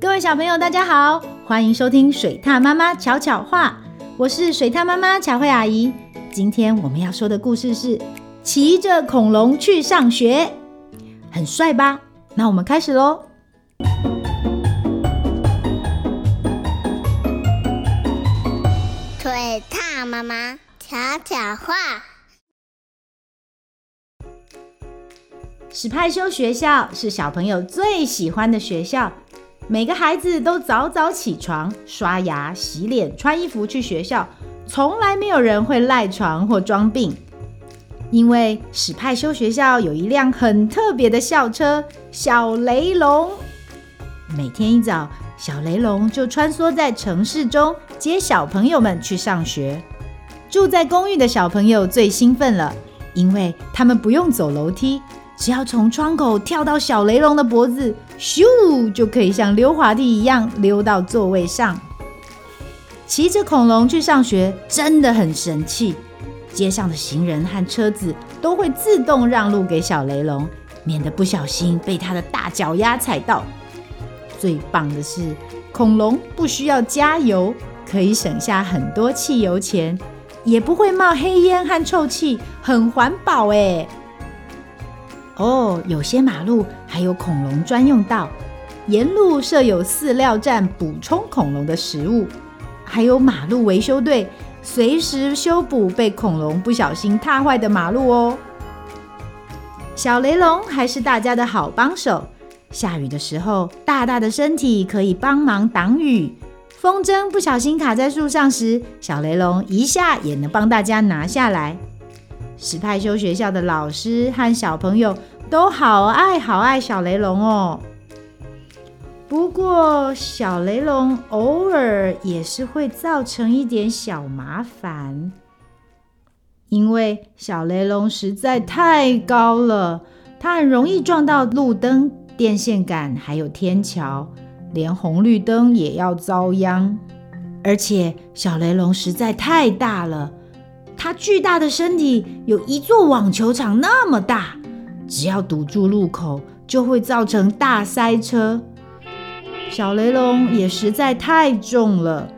各位小朋友，大家好，欢迎收听水獭妈妈巧巧话，我是水獭妈妈巧慧阿姨。今天我们要说的故事是骑着恐龙去上学，很帅吧？那我们开始喽。水獭妈妈巧巧话，史派修学校是小朋友最喜欢的学校。每个孩子都早早起床、刷牙、洗脸、穿衣服去学校，从来没有人会赖床或装病。因为史派修学校有一辆很特别的校车——小雷龙。每天一早，小雷龙就穿梭在城市中，接小朋友们去上学。住在公寓的小朋友最兴奋了，因为他们不用走楼梯。只要从窗口跳到小雷龙的脖子，咻，就可以像溜滑梯一样溜到座位上。骑着恐龙去上学真的很神气，街上的行人和车子都会自动让路给小雷龙，免得不小心被他的大脚丫踩到。最棒的是，恐龙不需要加油，可以省下很多汽油钱，也不会冒黑烟和臭气，很环保哎。哦，有些马路还有恐龙专用道，沿路设有饲料站补充恐龙的食物，还有马路维修队随时修补被恐龙不小心踏坏的马路哦。小雷龙还是大家的好帮手，下雨的时候，大大的身体可以帮忙挡雨；风筝不小心卡在树上时，小雷龙一下也能帮大家拿下来。史派修学校的老师和小朋友都好爱好爱小雷龙哦。不过，小雷龙偶尔也是会造成一点小麻烦，因为小雷龙实在太高了，它很容易撞到路灯、电线杆，还有天桥，连红绿灯也要遭殃。而且，小雷龙实在太大了。它巨大的身体有一座网球场那么大，只要堵住路口，就会造成大塞车。小雷龙也实在太重了，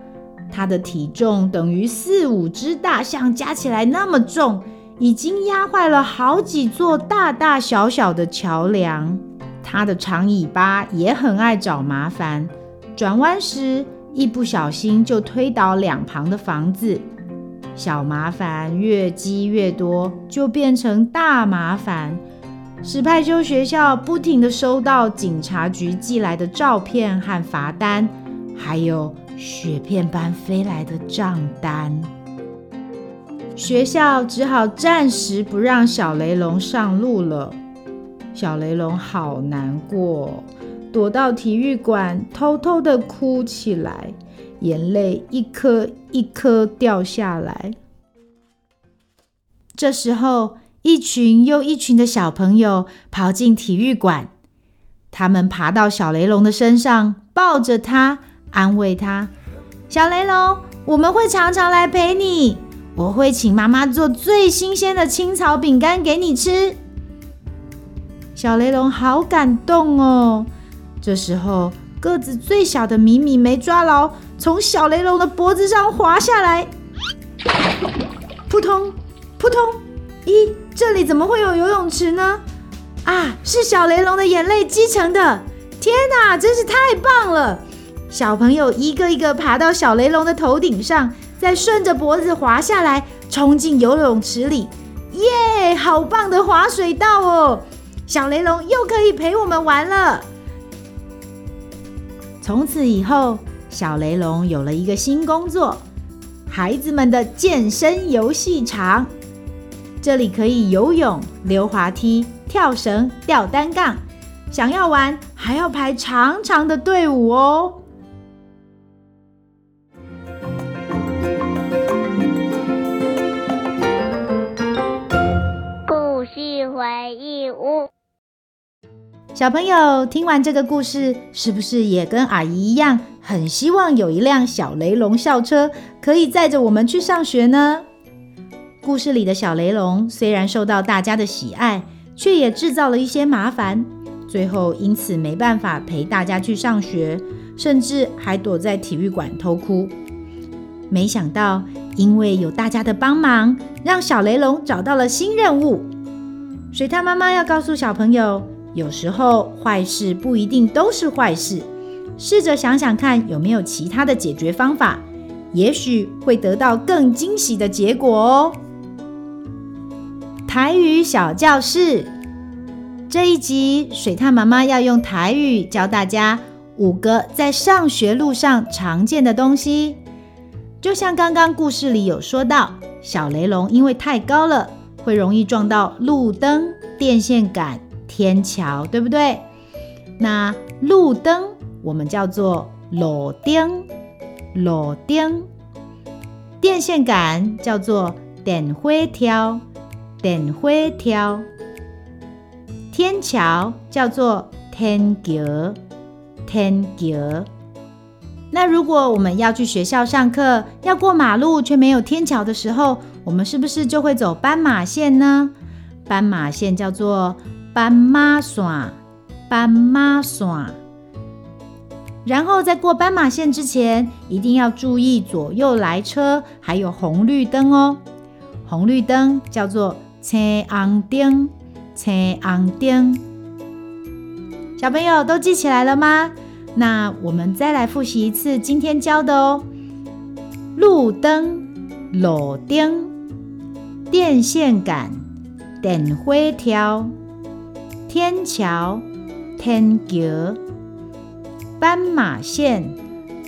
它的体重等于四五只大象加起来那么重，已经压坏了好几座大大小小的桥梁。它的长尾巴也很爱找麻烦，转弯时一不小心就推倒两旁的房子。小麻烦越积越多，就变成大麻烦。史派修学校不停地收到警察局寄来的照片和罚单，还有雪片般飞来的账单。学校只好暂时不让小雷龙上路了。小雷龙好难过，躲到体育馆偷偷的哭起来。眼泪一颗一颗掉下来。这时候，一群又一群的小朋友跑进体育馆，他们爬到小雷龙的身上，抱着他，安慰他：“小雷龙，我们会常常来陪你，我会请妈妈做最新鲜的青草饼干给你吃。”小雷龙好感动哦。这时候，个子最小的米米没抓牢，从小雷龙的脖子上滑下来，扑通扑通！咦，这里怎么会有游泳池呢？啊，是小雷龙的眼泪积成的！天哪，真是太棒了！小朋友一个一个爬到小雷龙的头顶上，再顺着脖子滑下来，冲进游泳池里。耶，好棒的滑水道哦！小雷龙又可以陪我们玩了。从此以后，小雷龙有了一个新工作——孩子们的健身游戏场。这里可以游泳、溜滑梯、跳绳、吊单杠，想要玩还要排长长的队伍哦。故事回忆屋。小朋友听完这个故事，是不是也跟阿姨一样，很希望有一辆小雷龙校车可以载着我们去上学呢？故事里的小雷龙虽然受到大家的喜爱，却也制造了一些麻烦，最后因此没办法陪大家去上学，甚至还躲在体育馆偷哭。没想到，因为有大家的帮忙，让小雷龙找到了新任务。水獭妈妈要告诉小朋友，有时候坏事不一定都是坏事，试着想想看有没有其他的解决方法，也许会得到更惊喜的结果哦。台语小教室这一集，水獭妈妈要用台语教大家五个在上学路上常见的东西。就像刚刚故事里有说到，小雷龙因为太高了，会容易撞到路灯、电线杆、天桥，对不对？那路灯我们叫做路灯，路灯；电线杆叫做电灰条，电灰条；天桥叫做天桥，天桥。那如果我们要去学校上课，要过马路却没有天桥的时候，我们是不是就会走斑马线呢？斑马线叫做斑马线，斑马线。然后在过斑马线之前，一定要注意左右来车，还有红绿灯哦。红绿灯叫做青红灯，青红灯。小朋友都记起来了吗？那我们再来复习一次今天教的哦：路灯、路灯、电线杆、电火条、天桥、天桥、斑马线、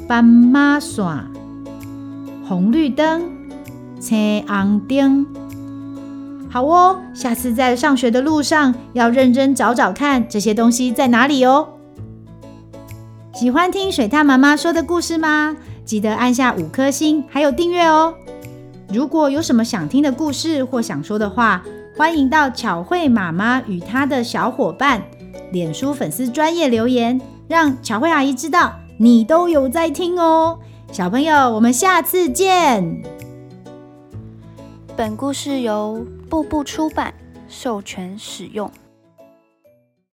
斑马线、红绿灯、青红灯。好哦，下次在上学的路上要认真找找看这些东西在哪里哦。喜欢听水獭妈妈说的故事吗？记得按下五颗星，还有订阅哦。如果有什么想听的故事或想说的话，欢迎到巧慧妈妈与她的小伙伴脸书粉丝专业留言，让巧慧阿姨知道你都有在听哦。小朋友，我们下次见。本故事由步步出版授权使用。